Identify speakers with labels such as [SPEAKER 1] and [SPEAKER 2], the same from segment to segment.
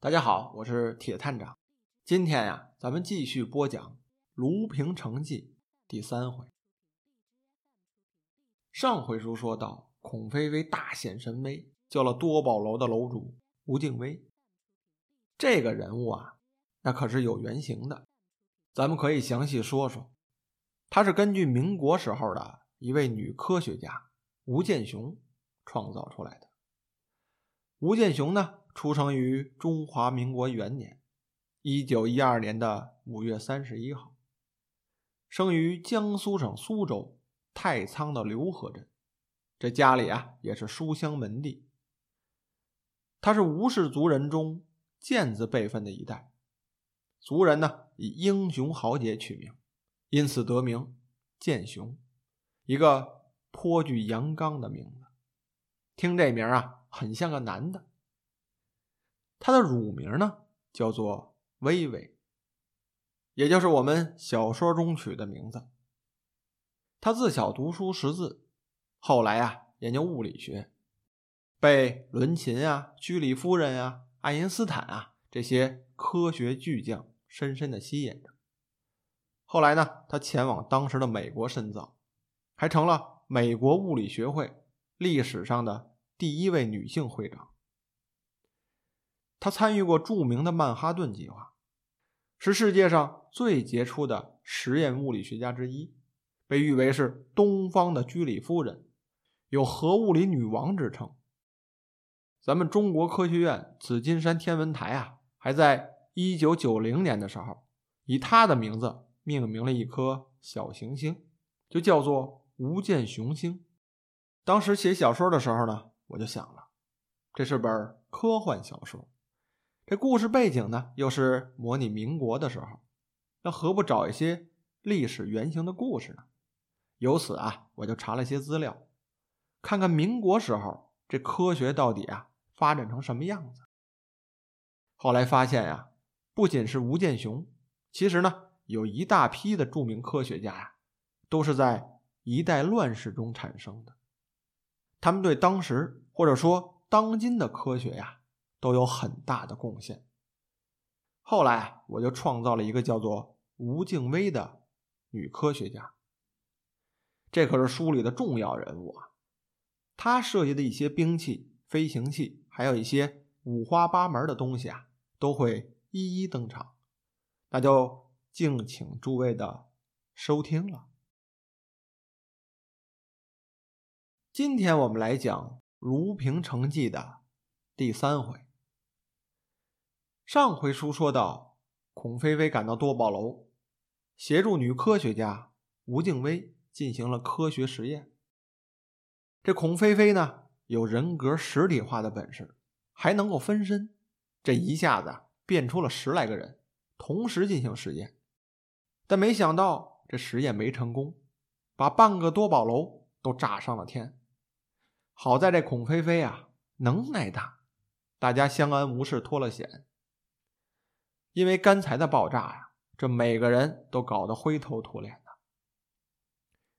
[SPEAKER 1] 大家好，我是铁探长。今天呀，咱们继续播讲《卢平城记》第三回。上回书说到，孔飞飞大显神威，救了多宝楼的楼主吴敬威。这个人物啊，那可是有原型的，咱们可以详细说说。他是根据民国时候的一位女科学家吴健雄创造出来的。吴健雄呢？出生于中华民国元年，一九一二年的五月三十一号，生于江苏省苏州太仓的刘河镇。这家里啊也是书香门第。他是吴氏族人中健字辈分的一代，族人呢以英雄豪杰取名，因此得名健雄，一个颇具阳刚的名字。听这名啊，很像个男的。他的乳名呢，叫做微微，也就是我们小说中取的名字。他自小读书识字，后来啊研究物理学，被伦琴啊、居里夫人啊、爱因斯坦啊这些科学巨匠深深的吸引着。后来呢，他前往当时的美国深造，还成了美国物理学会历史上的第一位女性会长。他参与过著名的曼哈顿计划，是世界上最杰出的实验物理学家之一，被誉为是东方的居里夫人，有核物理女王之称。咱们中国科学院紫金山天文台啊，还在一九九零年的时候，以他的名字命名了一颗小行星，就叫做吴健雄星。当时写小说的时候呢，我就想了，这是本科幻小说。这故事背景呢，又是模拟民国的时候，那何不找一些历史原型的故事呢？由此啊，我就查了些资料，看看民国时候这科学到底啊发展成什么样子。后来发现呀，不仅是吴健雄，其实呢，有一大批的著名科学家呀，都是在一代乱世中产生的，他们对当时或者说当今的科学呀。都有很大的贡献。后来我就创造了一个叫做吴敬薇的女科学家，这可是书里的重要人物啊！她设计的一些兵器、飞行器，还有一些五花八门的东西啊，都会一一登场。那就敬请诸位的收听了。今天我们来讲《卢平城记》的第三回。上回书说到，孔飞飞赶到多宝楼，协助女科学家吴静薇进行了科学实验。这孔飞飞呢，有人格实体化的本事，还能够分身，这一下子变出了十来个人，同时进行实验。但没想到这实验没成功，把半个多宝楼都炸上了天。好在这孔飞飞啊，能耐大，大家相安无事，脱了险。因为刚才的爆炸呀，这每个人都搞得灰头土脸的。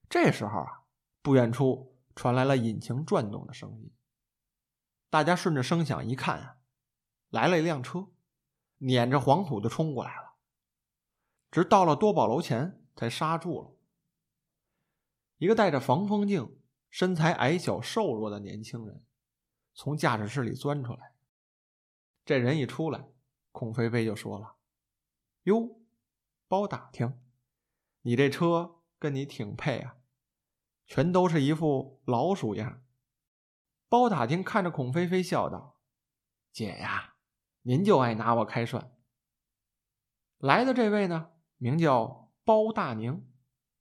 [SPEAKER 1] 这时候啊，不远处传来了引擎转动的声音。大家顺着声响一看啊，来了一辆车，撵着黄土就冲过来了。直到了多宝楼前才刹住了。一个戴着防风镜、身材矮小瘦弱的年轻人从驾驶室里钻出来。这人一出来。孔飞飞就说了：“哟，包打听，你这车跟你挺配啊，全都是一副老鼠样。”包打听看着孔飞飞笑道：“姐呀，您就爱拿我开涮。”来的这位呢，名叫包大宁，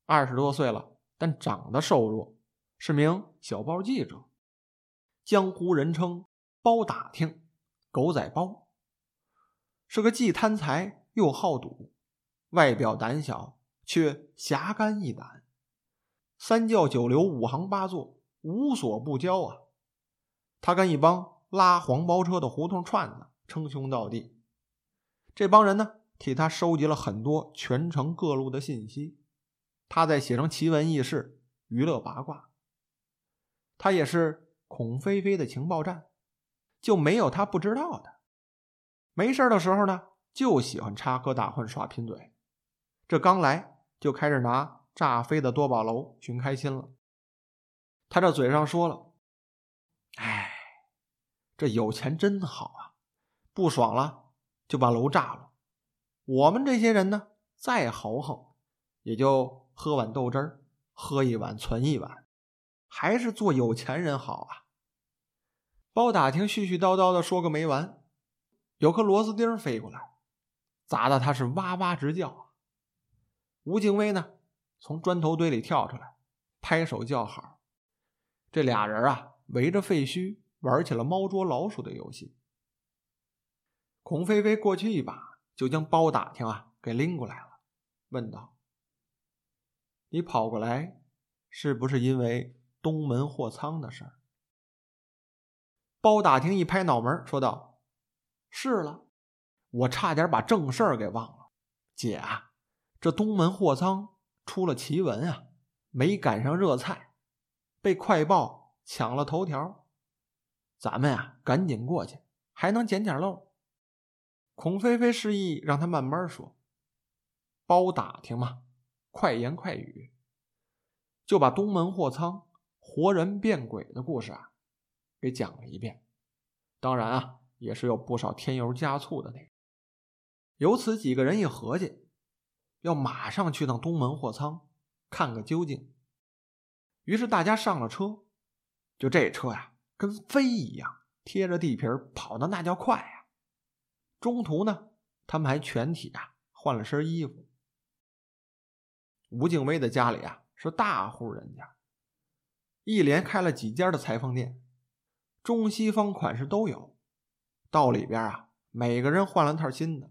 [SPEAKER 1] 二十多岁了，但长得瘦弱，是名小报记者，江湖人称包打听、狗仔包。是个既贪财又好赌，外表胆小却侠肝义胆，三教九流五行八作无所不交啊！他跟一帮拉黄包车的胡同串子称兄道弟，这帮人呢替他收集了很多全城各路的信息，他再写成奇闻异事，娱乐八卦。他也是孔飞飞的情报站，就没有他不知道的。没事的时候呢，就喜欢插科打诨耍贫嘴。这刚来就开始拿炸飞的多宝楼寻开心了。他这嘴上说了：“哎，这有钱真好啊，不爽了就把楼炸了。我们这些人呢，再豪横，也就喝碗豆汁儿，喝一碗存一碗，还是做有钱人好啊。”包打听絮絮叨叨的说个没完，有颗螺丝钉飞过来，砸得他是哇哇直叫。吴敬威呢，从砖头堆里跳出来，拍手叫好。这俩人啊，围着废墟玩起了猫捉老鼠的游戏。孔飞飞过去一把，就将包打听啊给拎过来了，问道：“你跑过来，是不是因为东门货仓的事儿？”包打听一拍脑门，说道：“是了，我差点把正事儿给忘了，姐啊。”这东门货仓出了奇闻啊，没赶上热菜，被快报抢了头条。咱们呀，赶紧过去，还能捡点漏。孔飞飞示意让他慢慢说，包打听嘛，快言快语，就把东门货仓活人变鬼的故事啊，给讲了一遍。当然啊，也是有不少添油加醋的那。由此几个人一合计。要马上去趟东门货仓看个究竟。于是大家上了车，就这车呀，跟飞一样，贴着地皮跑的那叫快呀。中途呢，他们还全体啊换了身衣服。吴敬威的家里啊是大户人家，一连开了几家的裁缝店，中西方款式都有。到里边啊，每个人换了套新的。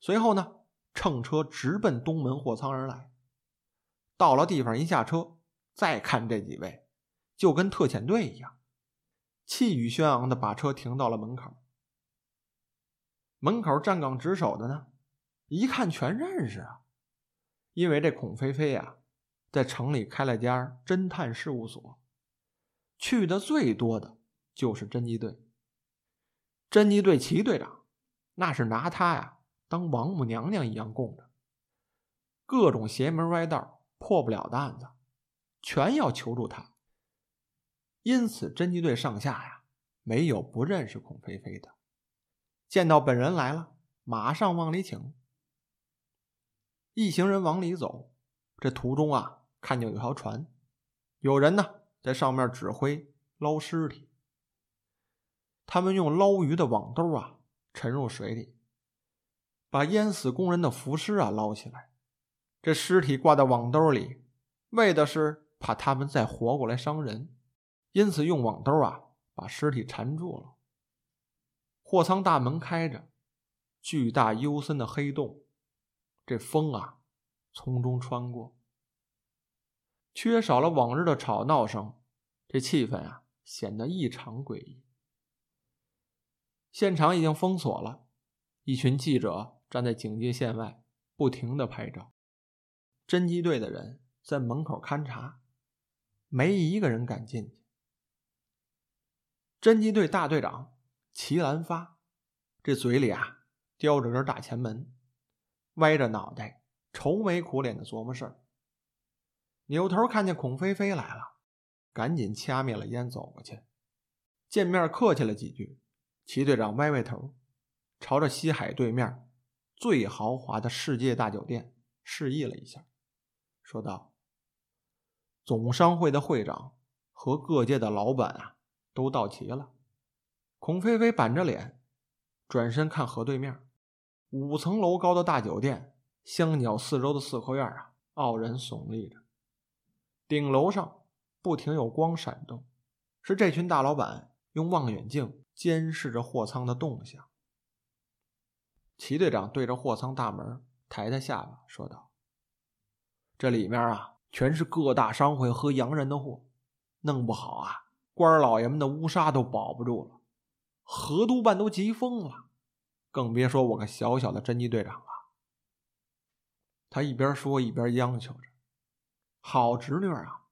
[SPEAKER 1] 随后呢。乘车直奔东门货仓而来，到了地方一下车，再看这几位，就跟特遣队一样，气宇轩昂的把车停到了门口。门口站岗值守的呢，一看全认识啊，因为这孔飞飞呀，在城里开了家侦探事务所，去的最多的就是侦缉队。侦缉队齐队长，那是拿他呀。当王母娘娘一样供着，各种邪门歪道破不了的案子，全要求助他。因此，侦缉队上下呀，没有不认识孔飞飞的。见到本人来了，马上往里请。一行人往里走，这途中啊，看见有条船，有人呢在上面指挥捞尸体。他们用捞鱼的网兜啊，沉入水里。把淹死工人的浮尸啊捞起来，这尸体挂在网兜里，为的是怕他们再活过来伤人，因此用网兜啊把尸体缠住了。货仓大门开着，巨大幽深的黑洞，这风啊从中穿过，缺少了往日的吵闹声，这气氛啊显得异常诡异。现场已经封锁了，一群记者。站在警戒线外，不停的拍照。侦缉队的人在门口勘察，没一个人敢进去。侦缉队大队长齐兰发，这嘴里啊叼着根大前门，歪着脑袋，愁眉苦脸的琢磨事儿。扭头看见孔飞飞来了，赶紧掐灭了烟，走过去，见面客气了几句。齐队长歪歪头，朝着西海对面。最豪华的世界大酒店示意了一下，说道：“总商会的会长和各界的老板啊，都到齐了。”孔飞飞板着脸，转身看河对面，五层楼高的大酒店，香鸟四周的四合院啊，傲人耸立着。顶楼上不停有光闪动，是这群大老板用望远镜监视着货仓的动向。齐队长对着货仓大门抬抬下巴，说道：“这里面啊，全是各大商会和洋人的货，弄不好啊，官老爷们的乌纱都保不住了，河督办都急疯了，更别说我个小小的侦缉队长了。”他一边说一边央求着：“好侄女啊，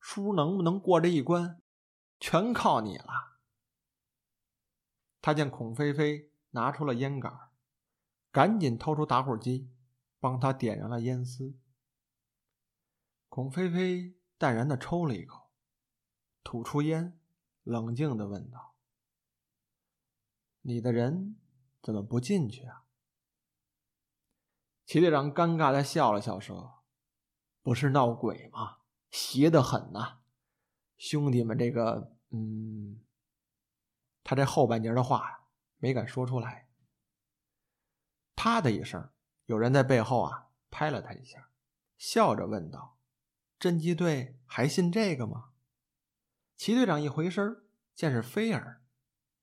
[SPEAKER 1] 叔能不能过这一关，全靠你了。”他见孔飞飞。拿出了烟杆，赶紧掏出打火机，帮他点燃了烟丝。孔飞飞淡然的抽了一口，吐出烟，冷静的问道：“你的人怎么不进去啊？”齐队长尴尬的笑了笑，说：“不是闹鬼吗？邪得很呐！兄弟们，这个……嗯……他这后半截的话没敢说出来。啪的一声，有人在背后啊拍了他一下，笑着问道：‘侦缉队还信这个吗？’齐队长一回身，见是菲儿，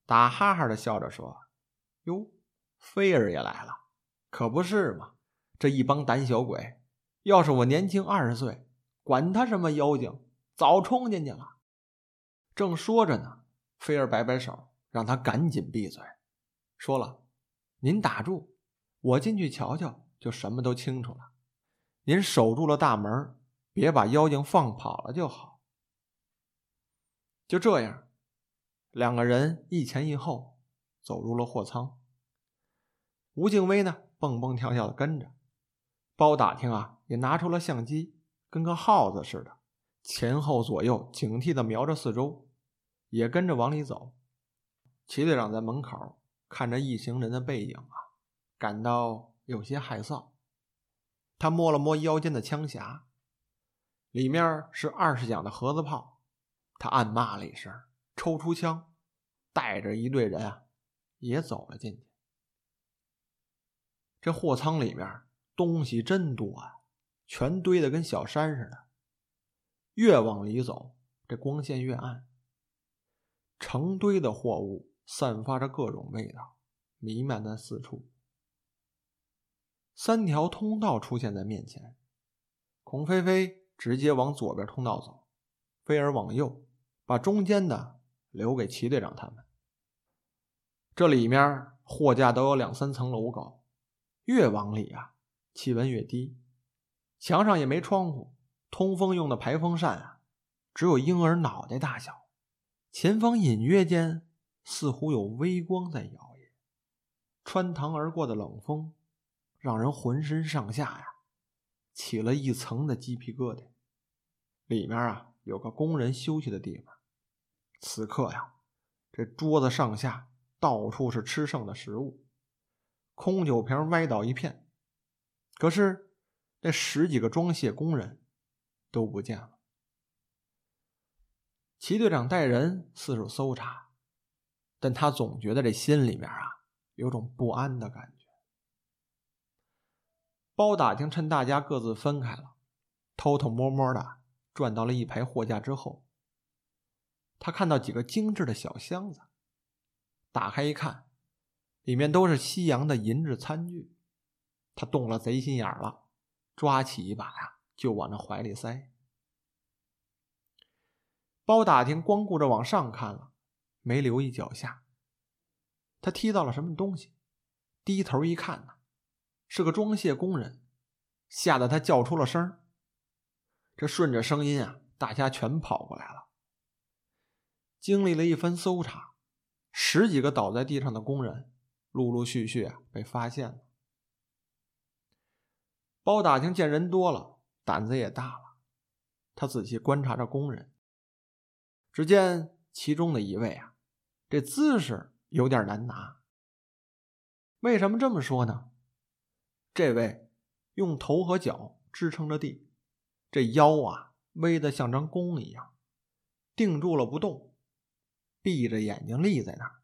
[SPEAKER 1] 打哈哈的笑着说：‘哟，菲儿也来了，可不是嘛。’”这一帮胆小鬼，要是我年轻二十岁，管他什么妖精，早冲进去了。正说着呢，菲儿摆摆手，让他赶紧闭嘴。说了：“您打住，我进去瞧瞧，就什么都清楚了。您守住了大门，别把妖精放跑了就好。”就这样，两个人一前一后走入了货仓。吴敬威呢，蹦蹦跳跳的跟着。包打听啊，也拿出了相机，跟个耗子似的，前后左右警惕的瞄着四周，也跟着往里走。齐队长在门口看着一行人的背影啊，感到有些害臊。他摸了摸腰间的枪匣，里面是二十响的盒子炮。他暗骂了一声，抽出枪，带着一队人啊，也走了进去。这货仓里面。东西真多啊，全堆得跟小山似的。越往里走，这光线越暗。成堆的货物散发着各种味道，弥漫在四处。三条通道出现在面前，孔飞飞直接往左边通道走，菲儿往右，把中间的留给齐队长他们。这里面货架都有两三层楼高，越往里啊。气温越低，墙上也没窗户，通风用的排风扇啊，只有婴儿脑袋大小。前方隐约间似乎有微光在摇曳，穿堂而过的冷风，让人浑身上下呀起了一层的鸡皮疙瘩。里面啊有个工人休息的地方，此刻呀，这桌子上下到处是吃剩的食物，空酒瓶歪倒一片。可是，那十几个装卸工人都不见了。齐队长带人四处搜查，但他总觉得这心里面啊有种不安的感觉。包打听趁大家各自分开了，偷偷摸摸的转到了一排货架之后，他看到几个精致的小箱子，打开一看，里面都是西洋的银质餐具。他动了贼心眼了，抓起一把呀，就往那怀里塞。包打听光顾着往上看了，没留意脚下。他踢到了什么东西，低头一看呢，是个装卸工人，吓得他叫出了声这顺着声音啊，大家全跑过来了。经历了一番搜查，十几个倒在地上的工人，陆陆续续啊被发现了。包打听见人多了，胆子也大了。他仔细观察着工人，只见其中的一位啊，这姿势有点难拿。为什么这么说呢？这位用头和脚支撑着地，这腰啊微的像张弓一样，定住了不动，闭着眼睛立在那儿。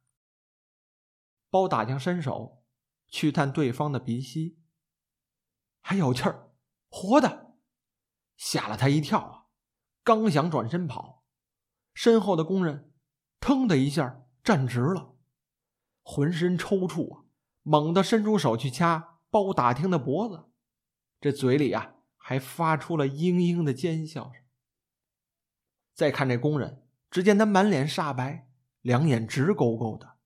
[SPEAKER 1] 包打听伸手去探对方的鼻息。还有气儿，活的，吓了他一跳啊！刚想转身跑，身后的工人腾的一下站直了，浑身抽搐啊，猛地伸出手去掐包打听的脖子，这嘴里啊还发出了嘤嘤的尖笑声。再看这工人，只见他满脸煞白，两眼直勾勾的，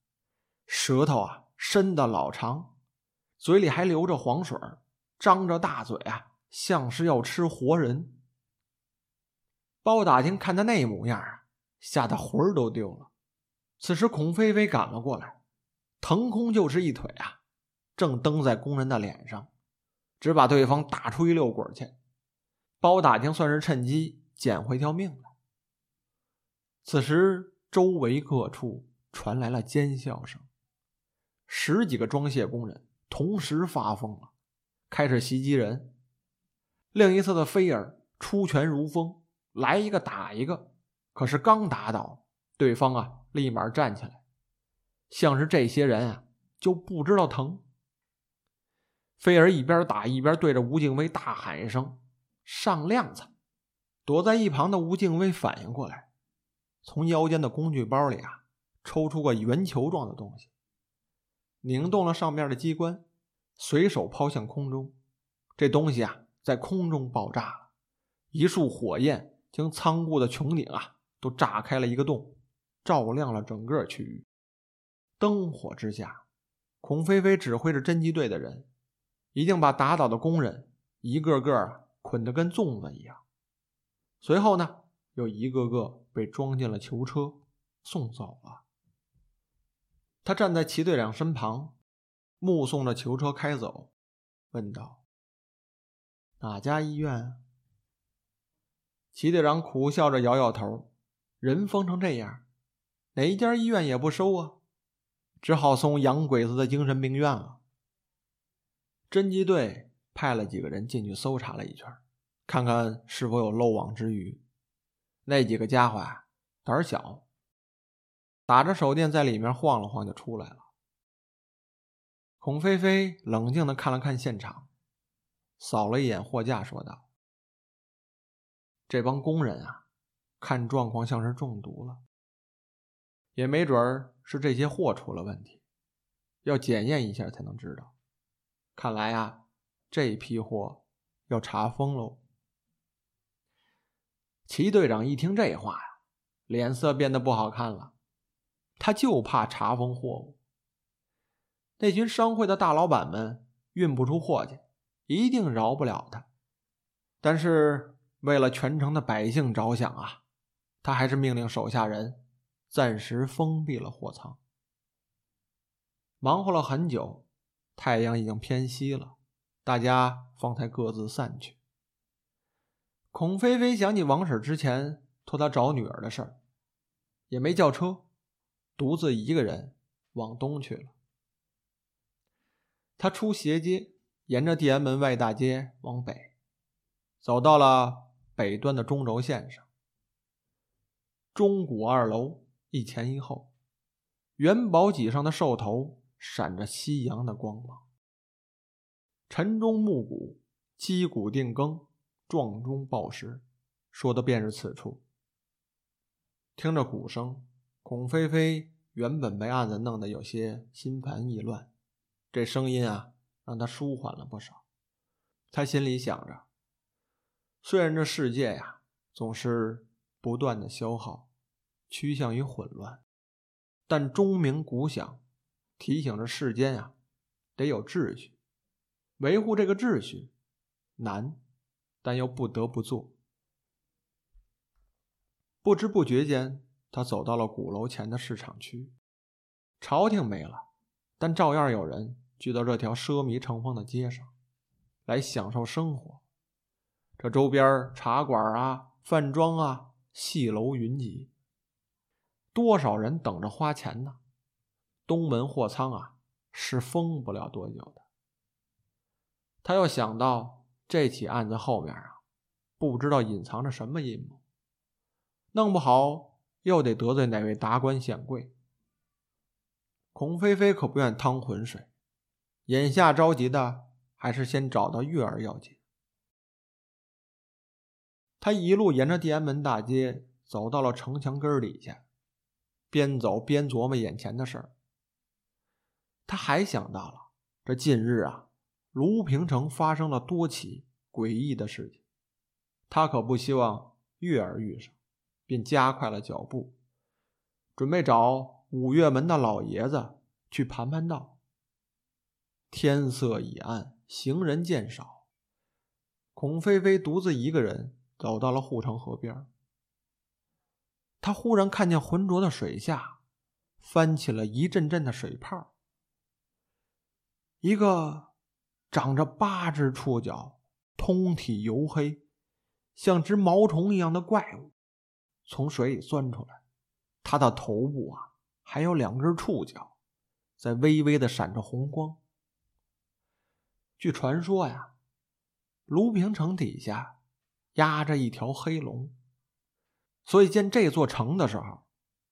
[SPEAKER 1] 舌头啊伸的老长，嘴里还流着黄水儿。张着大嘴啊，像是要吃活人。包打听看他那模样啊，吓得魂儿都丢了。此时孔飞飞赶了过来，腾空就是一腿啊，正蹬在工人的脸上，只把对方打出一溜滚去。包打听算是趁机捡回条命来。此时周围各处传来了尖笑声，十几个装卸工人同时发疯了，开始袭击人。另一侧的菲尔出拳如风，来一个打一个，可是刚打倒对方啊，立马站起来，像是这些人啊就不知道疼。菲尔一边打一边对着吴敬威大喊一声。上量子，躲在一旁的吴敬威反应过来，从腰间的工具包里啊抽出个圆球状的东西，拧动了上面的机关，随手抛向空中。这东西啊在空中爆炸了，一束火焰将仓库的穹顶啊都炸开了一个洞，照亮了整个区域。灯火之下，孔飞飞指挥着侦缉队的人，已经把打倒的工人一个个。捆得跟粽子一样，随后呢，又一个个被装进了囚车，送走了。他站在齐队长身旁，目送着囚车开走，问道：“哪家医院？”齐队长苦笑着摇摇头：“人疯成这样，哪一家医院也不收啊，只好送洋鬼子的精神病院了。”侦缉队。派了几个人进去搜查了一圈，看看是否有漏网之鱼。那几个家伙啊，胆小，打着手电在里面晃了晃就出来了。孔飞飞冷静的看了看现场，扫了一眼货架，说道：“这帮工人啊，看状况像是中毒了，也没准儿是这些货出了问题，要检验一下才能知道。看来啊。”这批货要查封喽！齐队长一听这话呀，脸色变得不好看了。他就怕查封货物。那群商会的大老板们运不出货去，一定饶不了他。但是为了全城的百姓着想啊，他还是命令手下人暂时封闭了货仓。忙活了很久，太阳已经偏西了。大家方才各自散去。孔飞飞想起王婶之前托他找女儿的事儿，也没叫车，独自一个人往东去了。他出斜街，沿着地安门外大街往北，走到了北端的中轴线上。钟鼓二楼一前一后，元宝脊上的兽头闪着夕阳的光芒。晨钟暮鼓，击鼓定更，撞钟报时，说的便是此处。听着鼓声，孔飞飞原本被案子弄得有些心烦意乱，这声音啊，让他舒缓了不少。他心里想着，虽然这世界呀总是不断的消耗，趋向于混乱，但钟鸣鼓响，提醒着世间呀得有秩序。维护这个秩序难，但又不得不做。不知不觉间，他走到了鼓楼前的市场区。朝廷没了，但照样有人聚到这条奢靡成风的街上，来享受生活。这周边茶馆啊、饭庄啊、戏楼云集，多少人等着花钱呢？东门货仓啊，是封不了多久的。他又想到这起案子后面啊，不知道隐藏着什么阴谋，弄不好又得得罪哪位达官显贵。孔飞飞可不愿趟浑水，眼下着急的还是先找到月儿要紧。他一路沿着地安门大街走到了城墙根底下，边走边琢磨眼前的事儿。他还想到了这近日啊。卢平城发生了多起诡异的事情，他可不希望月儿遇上，便加快了脚步，准备找五岳门的老爷子去盘盘道。天色已暗，行人渐少，孔飞飞独自一个人走到了护城河边。他忽然看见浑浊的水下翻起了一阵阵的水泡，一个长着八只触角、通体黝黑、像只毛虫一样的怪物从水里钻出来，它的头部啊还有两根触角，在微微的闪着红光。据传说呀，卢平城底下压着一条黑龙，所以建这座城的时候，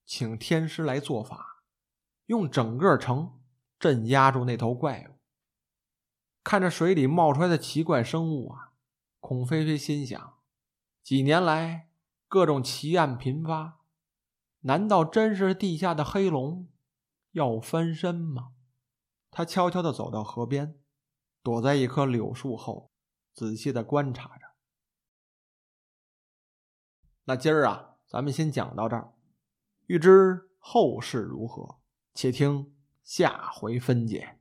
[SPEAKER 1] 请天师来做法，用整个城镇压住那头怪物。看着水里冒出来的奇怪生物啊，孔飞飞心想：几年来各种奇案频发，难道真是地下的黑龙要翻身吗？他悄悄地走到河边，躲在一棵柳树后，仔细地观察着。那今儿啊，咱们先讲到这儿，欲知后事如何，且听下回分解。